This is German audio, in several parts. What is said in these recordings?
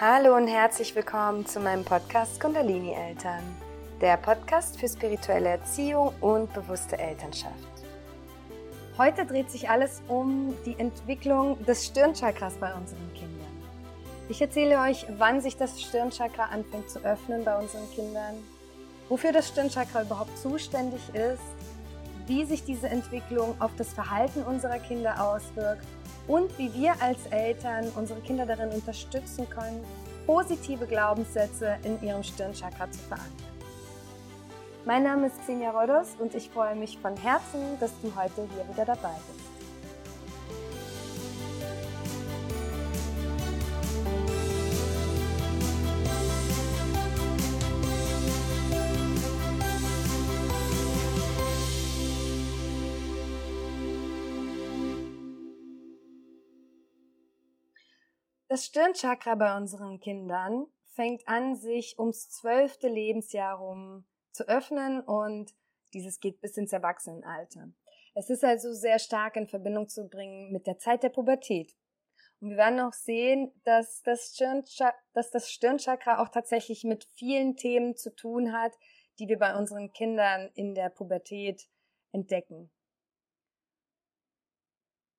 Hallo und herzlich willkommen zu meinem Podcast Kundalini Eltern, der Podcast für spirituelle Erziehung und bewusste Elternschaft. Heute dreht sich alles um die Entwicklung des Stirnchakras bei unseren Kindern. Ich erzähle euch, wann sich das Stirnchakra anfängt zu öffnen bei unseren Kindern, wofür das Stirnchakra überhaupt zuständig ist, wie sich diese Entwicklung auf das Verhalten unserer Kinder auswirkt und wie wir als Eltern unsere Kinder darin unterstützen können, positive Glaubenssätze in ihrem Stirnchakra zu verankern. Mein Name ist Xenia Rodos und ich freue mich von Herzen, dass du heute hier wieder dabei bist. Das Stirnchakra bei unseren Kindern fängt an, sich ums zwölfte Lebensjahr rum zu öffnen und dieses geht bis ins Erwachsenenalter. Es ist also sehr stark in Verbindung zu bringen mit der Zeit der Pubertät. Und wir werden auch sehen, dass das, dass das Stirnchakra auch tatsächlich mit vielen Themen zu tun hat, die wir bei unseren Kindern in der Pubertät entdecken.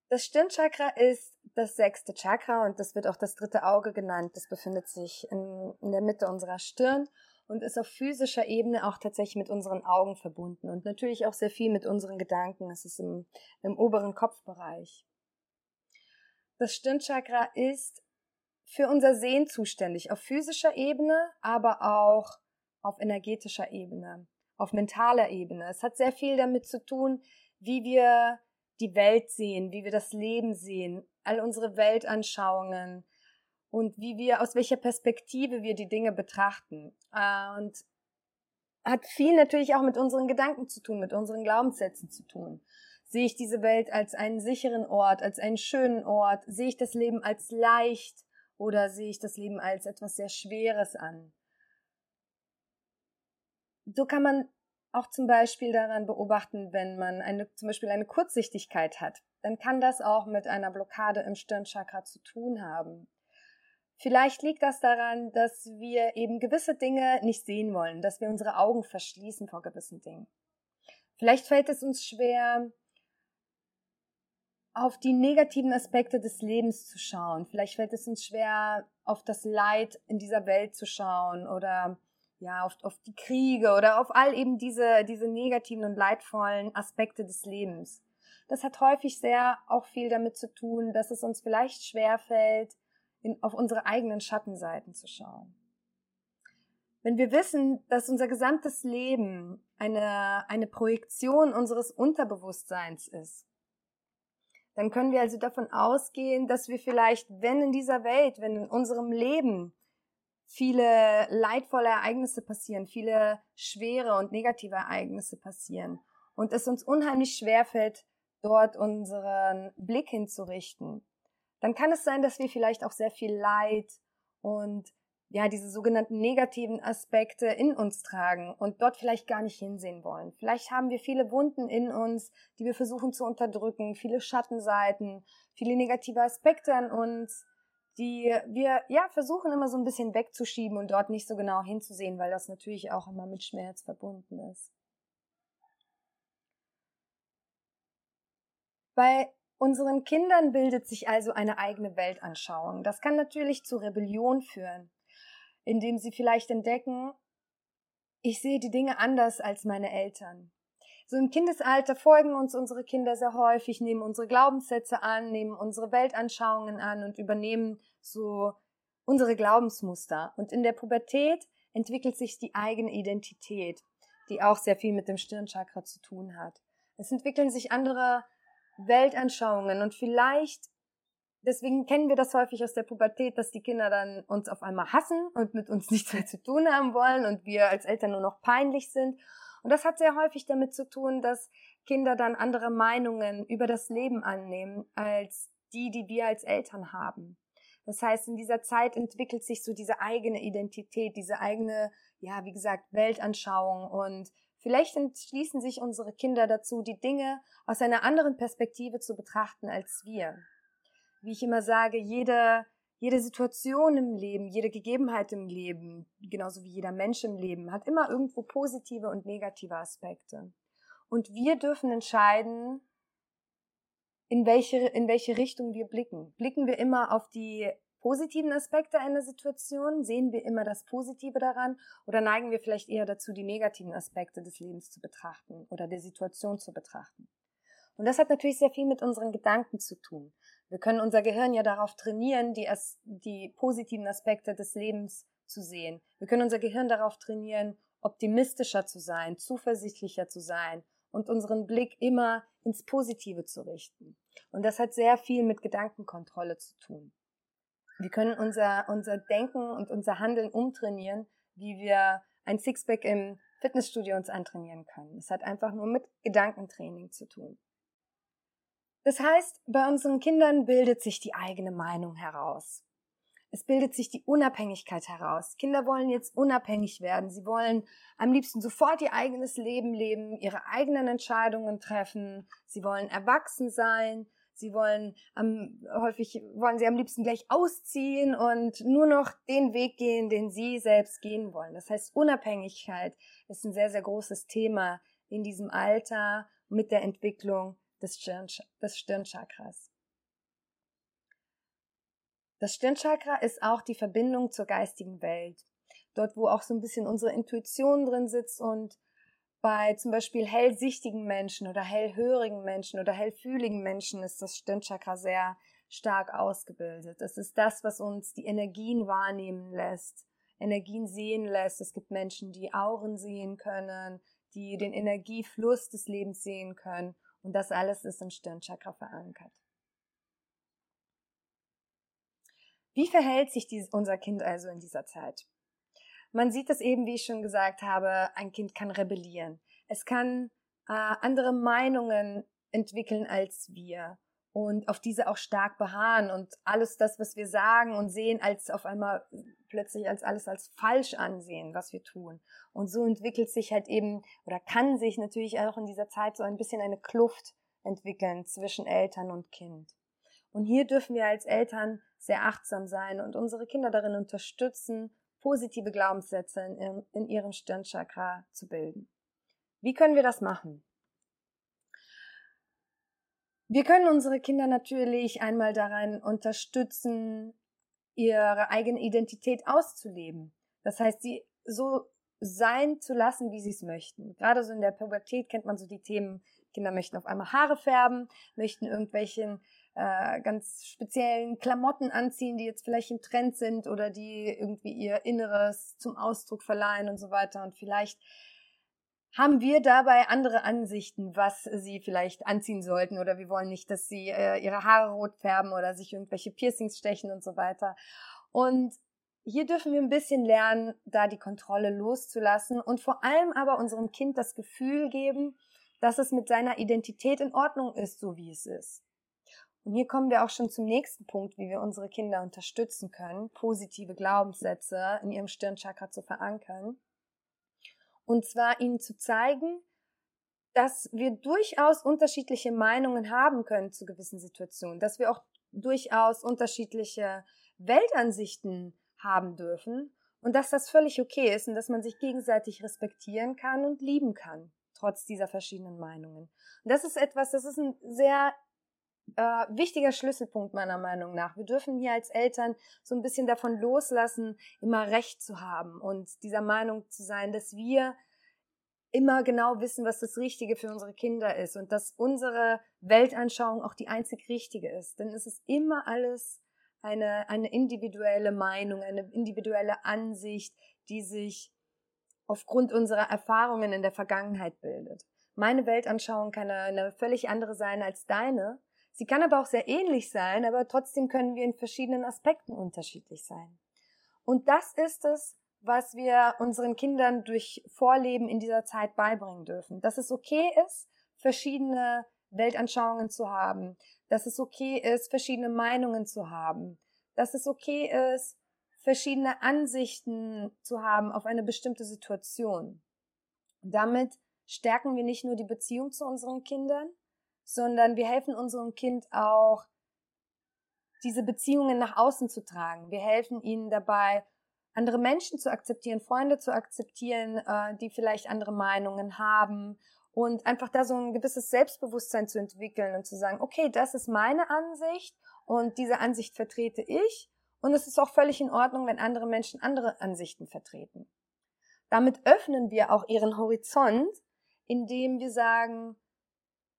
Das Stirnchakra ist das sechste Chakra und das wird auch das dritte Auge genannt. Das befindet sich in, in, der Mitte unserer Stirn und ist auf physischer Ebene auch tatsächlich mit unseren Augen verbunden und natürlich auch sehr viel mit unseren Gedanken. Es ist im, im oberen Kopfbereich. Das Stirnchakra ist für unser Sehen zuständig, auf physischer Ebene, aber auch auf energetischer Ebene, auf mentaler Ebene. Es hat sehr viel damit zu tun, wie wir die Welt sehen, wie wir das Leben sehen, all unsere Weltanschauungen und wie wir, aus welcher Perspektive wir die Dinge betrachten. Äh, und hat viel natürlich auch mit unseren Gedanken zu tun, mit unseren Glaubenssätzen zu tun. Sehe ich diese Welt als einen sicheren Ort, als einen schönen Ort? Sehe ich das Leben als leicht oder sehe ich das Leben als etwas sehr Schweres an? So kann man auch zum Beispiel daran beobachten, wenn man eine, zum Beispiel eine Kurzsichtigkeit hat, dann kann das auch mit einer Blockade im Stirnchakra zu tun haben. Vielleicht liegt das daran, dass wir eben gewisse Dinge nicht sehen wollen, dass wir unsere Augen verschließen vor gewissen Dingen. Vielleicht fällt es uns schwer, auf die negativen Aspekte des Lebens zu schauen. Vielleicht fällt es uns schwer, auf das Leid in dieser Welt zu schauen oder ja, auf, auf die Kriege oder auf all eben diese, diese negativen und leidvollen Aspekte des Lebens. Das hat häufig sehr auch viel damit zu tun, dass es uns vielleicht schwerfällt, in, auf unsere eigenen Schattenseiten zu schauen. Wenn wir wissen, dass unser gesamtes Leben eine, eine Projektion unseres Unterbewusstseins ist, dann können wir also davon ausgehen, dass wir vielleicht, wenn in dieser Welt, wenn in unserem Leben viele leidvolle Ereignisse passieren, viele schwere und negative Ereignisse passieren. Und es uns unheimlich schwer fällt, dort unseren Blick hinzurichten, dann kann es sein, dass wir vielleicht auch sehr viel Leid und ja, diese sogenannten negativen Aspekte in uns tragen und dort vielleicht gar nicht hinsehen wollen. Vielleicht haben wir viele Wunden in uns, die wir versuchen zu unterdrücken, viele Schattenseiten, viele negative Aspekte an uns, die wir ja versuchen immer so ein bisschen wegzuschieben und dort nicht so genau hinzusehen, weil das natürlich auch immer mit Schmerz verbunden ist. Bei unseren Kindern bildet sich also eine eigene Weltanschauung. Das kann natürlich zu Rebellion führen, indem sie vielleicht entdecken, ich sehe die Dinge anders als meine Eltern. So im Kindesalter folgen uns unsere Kinder sehr häufig, nehmen unsere Glaubenssätze an, nehmen unsere Weltanschauungen an und übernehmen so unsere Glaubensmuster. Und in der Pubertät entwickelt sich die eigene Identität, die auch sehr viel mit dem Stirnchakra zu tun hat. Es entwickeln sich andere Weltanschauungen und vielleicht deswegen kennen wir das häufig aus der Pubertät, dass die Kinder dann uns auf einmal hassen und mit uns nichts mehr zu tun haben wollen und wir als Eltern nur noch peinlich sind. Und das hat sehr häufig damit zu tun, dass Kinder dann andere Meinungen über das Leben annehmen als die, die wir als Eltern haben. Das heißt, in dieser Zeit entwickelt sich so diese eigene Identität, diese eigene, ja, wie gesagt, Weltanschauung und vielleicht entschließen sich unsere Kinder dazu, die Dinge aus einer anderen Perspektive zu betrachten als wir. Wie ich immer sage, jede, jede Situation im Leben, jede Gegebenheit im Leben, genauso wie jeder Mensch im Leben, hat immer irgendwo positive und negative Aspekte. Und wir dürfen entscheiden, in welche, in welche Richtung wir blicken. Blicken wir immer auf die positiven Aspekte einer Situation? Sehen wir immer das Positive daran? Oder neigen wir vielleicht eher dazu, die negativen Aspekte des Lebens zu betrachten oder der Situation zu betrachten? Und das hat natürlich sehr viel mit unseren Gedanken zu tun. Wir können unser Gehirn ja darauf trainieren, die, die positiven Aspekte des Lebens zu sehen. Wir können unser Gehirn darauf trainieren, optimistischer zu sein, zuversichtlicher zu sein und unseren Blick immer ins Positive zu richten. Und das hat sehr viel mit Gedankenkontrolle zu tun. Wir können unser, unser Denken und unser Handeln umtrainieren, wie wir ein Sixpack im Fitnessstudio uns antrainieren können. Es hat einfach nur mit Gedankentraining zu tun. Das heißt, bei unseren Kindern bildet sich die eigene Meinung heraus. Es bildet sich die Unabhängigkeit heraus. Kinder wollen jetzt unabhängig werden. Sie wollen am liebsten sofort ihr eigenes Leben leben, ihre eigenen Entscheidungen treffen. Sie wollen erwachsen sein. Sie wollen am, häufig wollen sie am liebsten gleich ausziehen und nur noch den Weg gehen, den sie selbst gehen wollen. Das heißt, Unabhängigkeit ist ein sehr, sehr großes Thema in diesem Alter mit der Entwicklung des, Stirn, des Stirnchakras. Das Stirnchakra ist auch die Verbindung zur geistigen Welt. Dort, wo auch so ein bisschen unsere Intuition drin sitzt und bei zum Beispiel hellsichtigen Menschen oder hellhörigen Menschen oder hellfühligen Menschen ist das Stirnchakra sehr stark ausgebildet. Das ist das, was uns die Energien wahrnehmen lässt, Energien sehen lässt. Es gibt Menschen, die Auren sehen können, die den Energiefluss des Lebens sehen können. Und das alles ist im Stirnchakra verankert. Wie verhält sich dies, unser Kind also in dieser Zeit? Man sieht es eben, wie ich schon gesagt habe, ein Kind kann rebellieren. Es kann äh, andere Meinungen entwickeln als wir und auf diese auch stark beharren und alles das, was wir sagen und sehen, als auf einmal plötzlich als alles als falsch ansehen, was wir tun. Und so entwickelt sich halt eben oder kann sich natürlich auch in dieser Zeit so ein bisschen eine Kluft entwickeln zwischen Eltern und Kind. Und hier dürfen wir als Eltern sehr achtsam sein und unsere Kinder darin unterstützen, positive Glaubenssätze in, in ihrem Stirnchakra zu bilden. Wie können wir das machen? Wir können unsere Kinder natürlich einmal daran unterstützen, ihre eigene Identität auszuleben. Das heißt, sie so sein zu lassen, wie sie es möchten. Gerade so in der Pubertät kennt man so die Themen, Kinder möchten auf einmal Haare färben, möchten irgendwelchen äh, ganz speziellen Klamotten anziehen, die jetzt vielleicht im Trend sind oder die irgendwie ihr Inneres zum Ausdruck verleihen und so weiter. Und vielleicht haben wir dabei andere Ansichten, was sie vielleicht anziehen sollten oder wir wollen nicht, dass sie äh, ihre Haare rot färben oder sich irgendwelche Piercings stechen und so weiter. Und hier dürfen wir ein bisschen lernen, da die Kontrolle loszulassen und vor allem aber unserem Kind das Gefühl geben, dass es mit seiner Identität in Ordnung ist, so wie es ist. Und hier kommen wir auch schon zum nächsten Punkt, wie wir unsere Kinder unterstützen können, positive Glaubenssätze in ihrem Stirnchakra zu verankern. Und zwar ihnen zu zeigen, dass wir durchaus unterschiedliche Meinungen haben können zu gewissen Situationen, dass wir auch durchaus unterschiedliche Weltansichten haben dürfen und dass das völlig okay ist und dass man sich gegenseitig respektieren kann und lieben kann, trotz dieser verschiedenen Meinungen. Und das ist etwas, das ist ein sehr äh, wichtiger Schlüsselpunkt meiner Meinung nach. Wir dürfen hier als Eltern so ein bisschen davon loslassen, immer Recht zu haben und dieser Meinung zu sein, dass wir immer genau wissen, was das Richtige für unsere Kinder ist und dass unsere Weltanschauung auch die einzig richtige ist. Denn es ist immer alles eine, eine individuelle Meinung, eine individuelle Ansicht, die sich aufgrund unserer Erfahrungen in der Vergangenheit bildet. Meine Weltanschauung kann eine völlig andere sein als deine. Sie kann aber auch sehr ähnlich sein, aber trotzdem können wir in verschiedenen Aspekten unterschiedlich sein. Und das ist es, was wir unseren Kindern durch Vorleben in dieser Zeit beibringen dürfen. Dass es okay ist, verschiedene Weltanschauungen zu haben, dass es okay ist, verschiedene Meinungen zu haben, dass es okay ist, verschiedene Ansichten zu haben auf eine bestimmte Situation. damit stärken wir nicht nur die Beziehung zu unseren Kindern, sondern wir helfen unserem Kind auch, diese Beziehungen nach außen zu tragen. Wir helfen ihnen dabei, andere Menschen zu akzeptieren, Freunde zu akzeptieren, äh, die vielleicht andere Meinungen haben und einfach da so ein gewisses Selbstbewusstsein zu entwickeln und zu sagen, okay, das ist meine Ansicht und diese Ansicht vertrete ich und es ist auch völlig in Ordnung, wenn andere Menschen andere Ansichten vertreten. Damit öffnen wir auch ihren Horizont, indem wir sagen,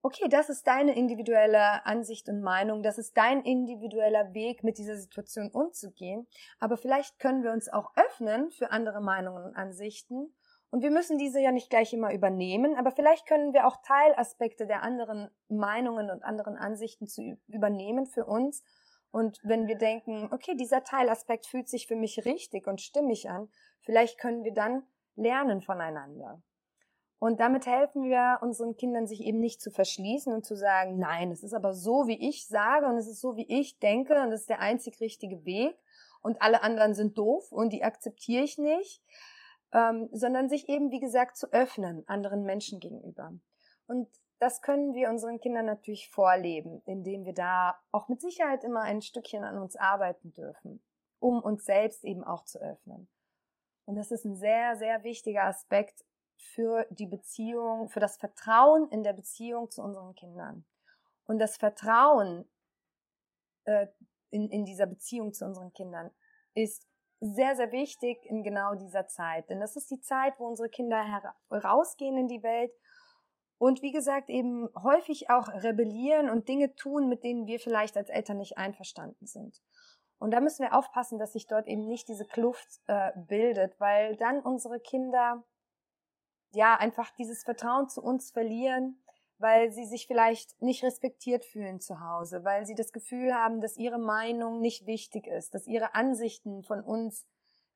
okay, das ist deine individuelle Ansicht und Meinung, das ist dein individueller Weg, mit dieser Situation umzugehen, aber vielleicht können wir uns auch öffnen für andere Meinungen und Ansichten und wir müssen diese ja nicht gleich immer übernehmen, aber vielleicht können wir auch Teilaspekte der anderen Meinungen und anderen Ansichten zu übernehmen für uns. Und wenn wir denken, okay, dieser Teilaspekt fühlt sich für mich richtig und stimmig an, vielleicht können wir dann lernen voneinander. Und damit helfen wir unseren Kindern, sich eben nicht zu verschließen und zu sagen, nein, es ist aber so, wie ich sage und es ist so, wie ich denke und es ist der einzig richtige Weg und alle anderen sind doof und die akzeptiere ich nicht, ähm, sondern sich eben, wie gesagt, zu öffnen anderen Menschen gegenüber. Und das können wir unseren Kindern natürlich vorleben, indem wir da auch mit Sicherheit immer ein Stückchen an uns arbeiten dürfen, um uns selbst eben auch zu öffnen. Und das ist ein sehr, sehr wichtiger Aspekt für die Beziehung, für das Vertrauen in der Beziehung zu unseren Kindern. Und das Vertrauen äh, in, in dieser Beziehung zu unseren Kindern ist sehr, sehr wichtig in genau dieser Zeit. Denn das ist die Zeit, wo unsere Kinder herausgehen in die Welt und wie gesagt eben häufig auch rebellieren und Dinge tun, mit denen wir vielleicht als Eltern nicht einverstanden sind. Und da müssen wir aufpassen, dass sich dort eben nicht diese Kluft äh, bildet, weil dann unsere Kinder ja einfach dieses Vertrauen zu uns verlieren, weil sie sich vielleicht nicht respektiert fühlen zu Hause, weil sie das Gefühl haben, dass ihre Meinung nicht wichtig ist, dass ihre Ansichten von uns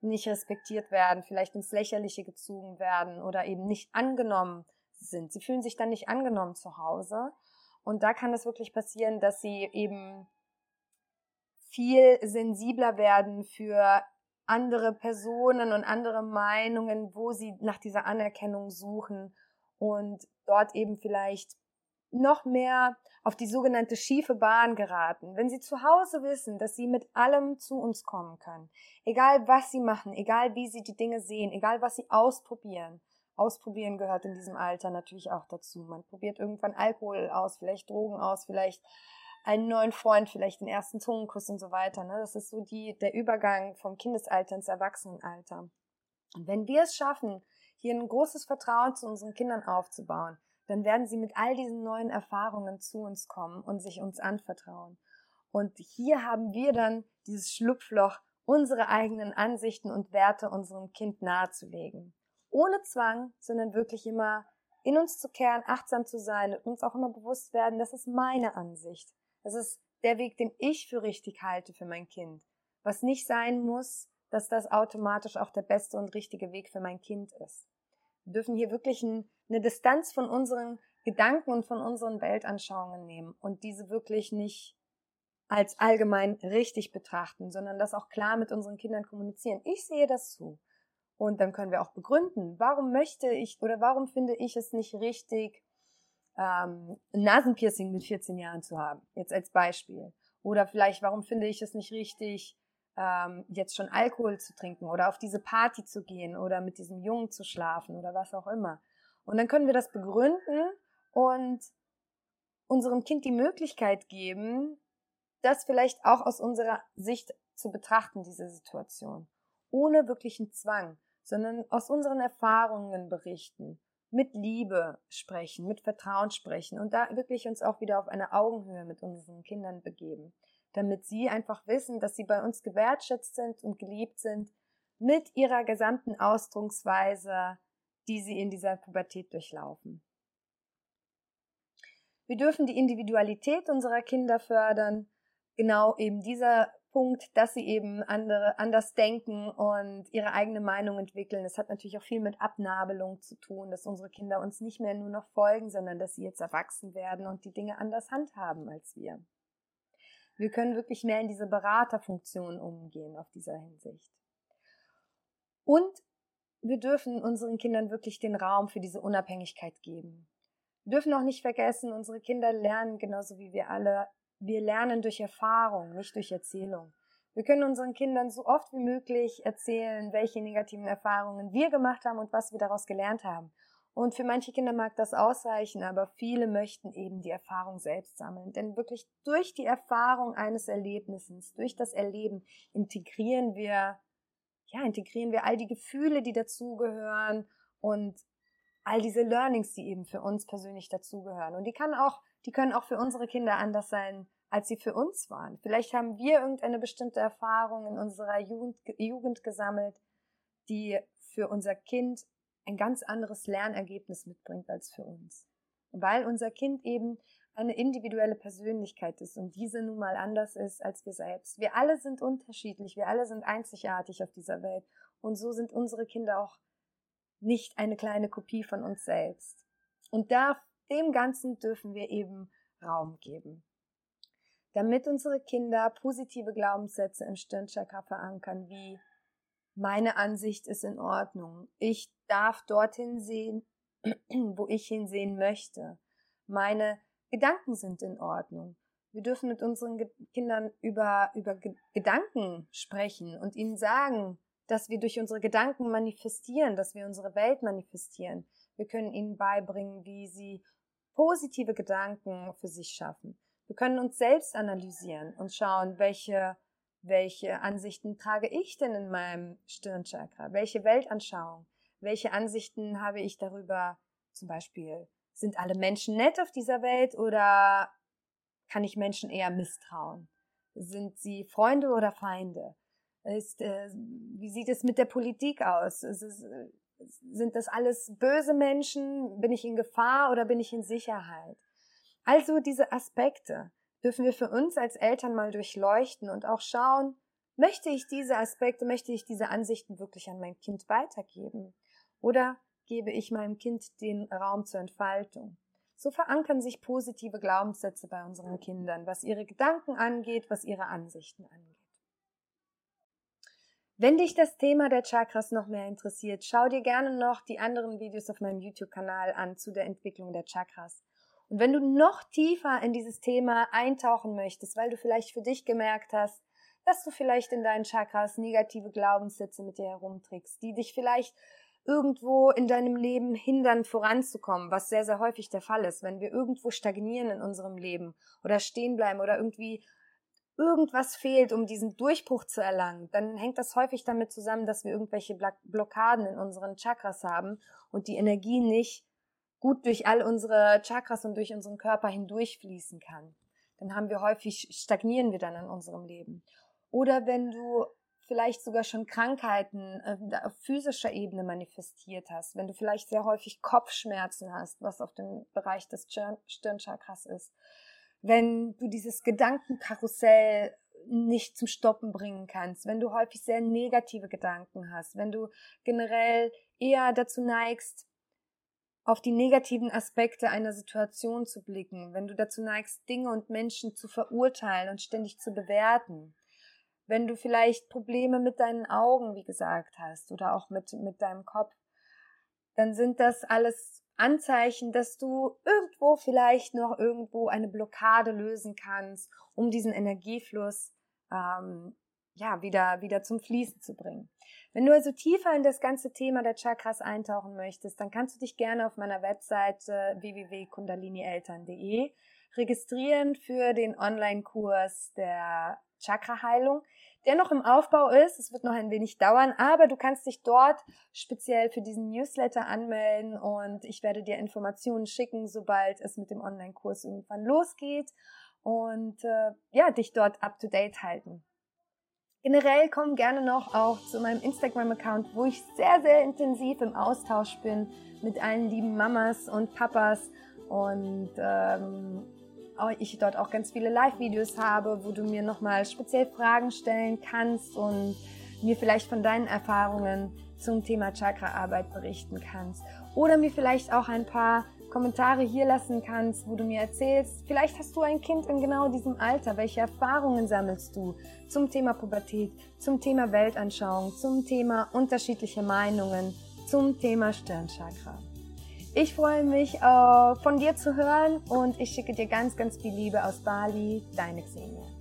nicht respektiert werden, vielleicht ins Lächerliche gezogen werden oder eben nicht angenommen sind. Sie fühlen sich dann nicht angenommen zu Hause. Und da kann es wirklich passieren, dass sie eben viel sensibler werden für andere Personen und andere Meinungen, wo sie nach dieser Anerkennung suchen und dort eben vielleicht noch mehr auf die sogenannte schiefe Bahn geraten. Wenn sie zu Hause wissen, dass sie mit allem zu uns kommen können, egal was sie machen, egal wie sie die Dinge sehen, egal was sie ausprobieren. Ausprobieren gehört in diesem Alter natürlich auch dazu. Man probiert irgendwann Alkohol aus, vielleicht Drogen aus, vielleicht einen neuen Freund, vielleicht den ersten Zungenkuss und so weiter. Ne? Das ist so die, der Übergang vom Kindesalter ins Erwachsenenalter. Und wenn wir es schaffen, hier ein großes Vertrauen zu unseren Kindern aufzubauen, dann werden sie mit all diesen neuen Erfahrungen zu uns kommen und sich uns anvertrauen. Und hier haben wir dann dieses Schlupfloch, unsere eigenen Ansichten und Werte unserem Kind nahezulegen. Ohne Zwang, sondern wirklich immer in uns zu kehren, achtsam zu sein und uns auch immer bewusst werden, das ist meine Ansicht. Das ist der Weg, den ich für richtig halte für mein Kind. Was nicht sein muss, dass das automatisch auch der beste und richtige Weg für mein Kind ist. Wir dürfen hier wirklich ein, eine Distanz von unseren Gedanken und von unseren Weltanschauungen nehmen und diese wirklich nicht als allgemein richtig betrachten, sondern das auch klar mit unseren Kindern kommunizieren. Ich sehe das zu. Und dann können wir auch begründen, warum möchte ich oder warum finde ich es nicht richtig, ähm, ein Nasenpiercing mit 14 Jahren zu haben. Jetzt als Beispiel. Oder vielleicht, warum finde ich es nicht richtig, ähm, jetzt schon Alkohol zu trinken oder auf diese Party zu gehen oder mit diesem Jungen zu schlafen oder was auch immer. Und dann können wir das begründen und unserem Kind die Möglichkeit geben, das vielleicht auch aus unserer Sicht zu betrachten, diese Situation. Ohne wirklichen Zwang, sondern aus unseren Erfahrungen berichten, mit Liebe sprechen, mit Vertrauen sprechen und da wirklich uns auch wieder auf eine Augenhöhe mit unseren Kindern begeben damit sie einfach wissen, dass sie bei uns gewertschätzt sind und geliebt sind mit ihrer gesamten Ausdrucksweise, die sie in dieser Pubertät durchlaufen. Wir dürfen die Individualität unserer Kinder fördern, genau eben dieser Punkt, dass sie eben andere anders denken und ihre eigene Meinung entwickeln. Das hat natürlich auch viel mit Abnabelung zu tun, dass unsere Kinder uns nicht mehr nur noch folgen, sondern dass sie jetzt erwachsen werden und die Dinge anders handhaben als wir. Wir können wirklich mehr in diese Beraterfunktion umgehen auf dieser Hinsicht. Und wir dürfen unseren Kindern wirklich den Raum für diese Unabhängigkeit geben. Wir dürfen auch nicht vergessen, unsere Kinder lernen genauso wie wir alle wir lernen durch Erfahrung, nicht durch Erzählung. Wir können unseren Kindern so oft wie möglich erzählen, welche negativen Erfahrungen wir gemacht haben und was wir daraus gelernt haben. Und für manche Kinder mag das ausreichen, aber viele möchten eben die Erfahrung selbst sammeln. Denn wirklich durch die Erfahrung eines Erlebnisses, durch das Erleben integrieren wir, ja, integrieren wir all die Gefühle, die dazugehören und all diese Learnings, die eben für uns persönlich dazugehören. Und die kann auch, die können auch für unsere Kinder anders sein, als sie für uns waren. Vielleicht haben wir irgendeine bestimmte Erfahrung in unserer Jugend, Jugend gesammelt, die für unser Kind ein ganz anderes Lernergebnis mitbringt als für uns. Weil unser Kind eben eine individuelle Persönlichkeit ist und diese nun mal anders ist als wir selbst. Wir alle sind unterschiedlich, wir alle sind einzigartig auf dieser Welt und so sind unsere Kinder auch nicht eine kleine Kopie von uns selbst. Und da, dem Ganzen dürfen wir eben Raum geben. Damit unsere Kinder positive Glaubenssätze im Stirnchakra verankern, wie meine Ansicht ist in Ordnung, ich darf dorthin sehen, wo ich hinsehen möchte, meine Gedanken sind in Ordnung. Wir dürfen mit unseren Kindern über, über Gedanken sprechen und ihnen sagen, dass wir durch unsere Gedanken manifestieren, dass wir unsere Welt manifestieren. Wir können ihnen beibringen, wie sie positive Gedanken für sich schaffen. Wir können uns selbst analysieren und schauen, welche, welche Ansichten trage ich denn in meinem Stirnchakra? Welche Weltanschauung? Welche Ansichten habe ich darüber? Zum Beispiel, sind alle Menschen nett auf dieser Welt oder kann ich Menschen eher misstrauen? Sind sie Freunde oder Feinde? Ist, äh, wie sieht es mit der Politik aus? Es, äh, sind das alles böse Menschen? Bin ich in Gefahr oder bin ich in Sicherheit? Also diese Aspekte dürfen wir für uns als Eltern mal durchleuchten und auch schauen, möchte ich diese Aspekte, möchte ich diese Ansichten wirklich an mein Kind weitergeben? Oder gebe ich meinem Kind den Raum zur Entfaltung? So verankern sich positive Glaubenssätze bei unseren Kindern, was ihre Gedanken angeht, was ihre Ansichten angeht. Wenn dich das Thema der Chakras noch mehr interessiert, schau dir gerne noch die anderen Videos auf meinem YouTube-Kanal an zu der Entwicklung der Chakras. Und wenn du noch tiefer in dieses Thema eintauchen möchtest, weil du vielleicht für dich gemerkt hast, dass du vielleicht in deinen Chakras negative Glaubenssätze mit dir herumträgst, die dich vielleicht irgendwo in deinem Leben hindern, voranzukommen, was sehr, sehr häufig der Fall ist, wenn wir irgendwo stagnieren in unserem Leben oder stehen bleiben oder irgendwie irgendwas fehlt, um diesen Durchbruch zu erlangen, dann hängt das häufig damit zusammen, dass wir irgendwelche Blockaden in unseren Chakras haben und die Energie nicht gut durch all unsere Chakras und durch unseren Körper hindurchfließen kann. Dann haben wir häufig, stagnieren wir dann in unserem Leben. Oder wenn du vielleicht sogar schon Krankheiten äh, auf physischer Ebene manifestiert hast, wenn du vielleicht sehr häufig Kopfschmerzen hast, was auf dem Bereich des Stirnchakras ist, wenn du dieses Gedankenkarussell nicht zum Stoppen bringen kannst, wenn du häufig sehr negative Gedanken hast, wenn du generell eher dazu neigst, auf die negativen Aspekte einer Situation zu blicken, wenn du dazu neigst, Dinge und Menschen zu verurteilen und ständig zu bewerten, wenn du vielleicht Probleme mit deinen Augen, wie gesagt hast, oder auch mit, mit deinem Kopf, dann sind das alles Anzeichen, dass du irgendwo vielleicht noch irgendwo eine Blockade lösen kannst, um diesen Energiefluss ähm, ja wieder wieder zum Fließen zu bringen. Wenn du also tiefer in das ganze Thema der Chakras eintauchen möchtest, dann kannst du dich gerne auf meiner Webseite www.kundalinieltern.de registrieren für den Online-Kurs der Chakra-Heilung der noch im Aufbau ist. Es wird noch ein wenig dauern, aber du kannst dich dort speziell für diesen Newsletter anmelden und ich werde dir Informationen schicken, sobald es mit dem Online-Kurs irgendwann losgeht und äh, ja, dich dort up to date halten. Generell komm gerne noch auch zu meinem Instagram-Account, wo ich sehr, sehr intensiv im Austausch bin mit allen lieben Mamas und Papas und ähm, ich dort auch ganz viele Live-Videos habe, wo du mir nochmal speziell Fragen stellen kannst und mir vielleicht von deinen Erfahrungen zum Thema Chakra-Arbeit berichten kannst. Oder mir vielleicht auch ein paar Kommentare hier lassen kannst, wo du mir erzählst, vielleicht hast du ein Kind in genau diesem Alter, welche Erfahrungen sammelst du zum Thema Pubertät, zum Thema Weltanschauung, zum Thema unterschiedliche Meinungen, zum Thema Stirnchakra. Ich freue mich, äh, von dir zu hören und ich schicke dir ganz, ganz viel Liebe aus Bali. Deine Xenia.